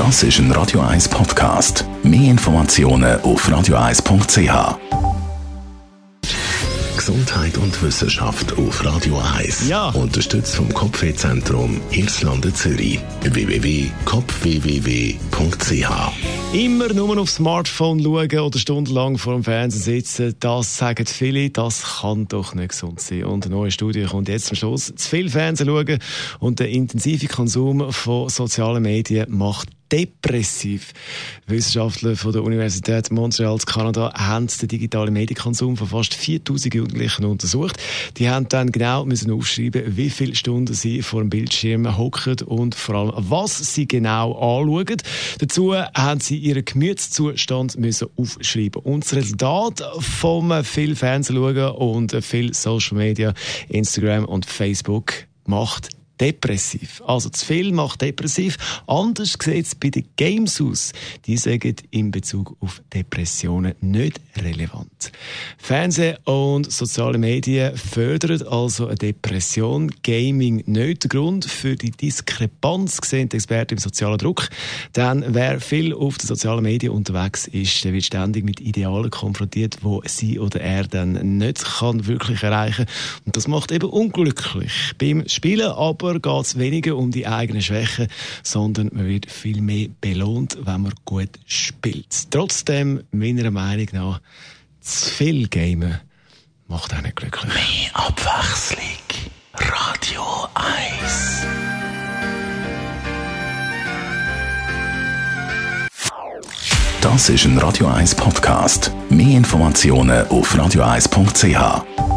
Das ist ein Radio 1 Podcast. Mehr Informationen auf radio1.ch. Gesundheit und Wissenschaft auf Radio 1. Ja. Unterstützt vom Kopfwehzentrum Irlande Zürich. www.kopfwww.ch. Immer nur aufs Smartphone schauen oder stundenlang vor dem Fernsehen sitzen, das sagen viele, das kann doch nicht gesund sein. Und eine neue Studie kommt jetzt zum Schluss. Zu viel Fernsehen schauen und der intensive Konsum von sozialen Medien macht depressiv. Wissenschaftler von der Universität Montreal Kanada haben den digitalen Medienkonsum von fast 4000 Jugendlichen untersucht. Die haben dann genau müssen aufschreiben, wie viele Stunden sie vor dem Bildschirm hocken und vor allem, was sie genau anschauen. Dazu haben sie ihren Gemütszustand müssen aufschreiben. Und das Resultat vom viel Fernsehen und viel Social Media, Instagram und Facebook macht depressiv. Also zu viel macht depressiv. Anders sieht es bei den Games aus. Die sagen in Bezug auf Depressionen nicht relevant. Fernsehen und soziale Medien fördern also eine Depression. Gaming nicht. Der Grund für die Diskrepanz sehen die Experten im sozialen Druck. Denn wer viel auf den sozialen Medien unterwegs ist, der wird ständig mit Idealen konfrontiert, wo sie oder er dann nicht kann wirklich erreichen. Und das macht eben unglücklich. Beim Spielen aber aber geht es weniger um die eigenen Schwächen, sondern man wird viel mehr belohnt, wenn man gut spielt. Trotzdem, meiner Meinung nach, zu viel Gamen macht einen glücklich. Mehr Abwechslung. Radio 1. Das ist ein Radio 1 Podcast. Mehr Informationen auf radio1.ch.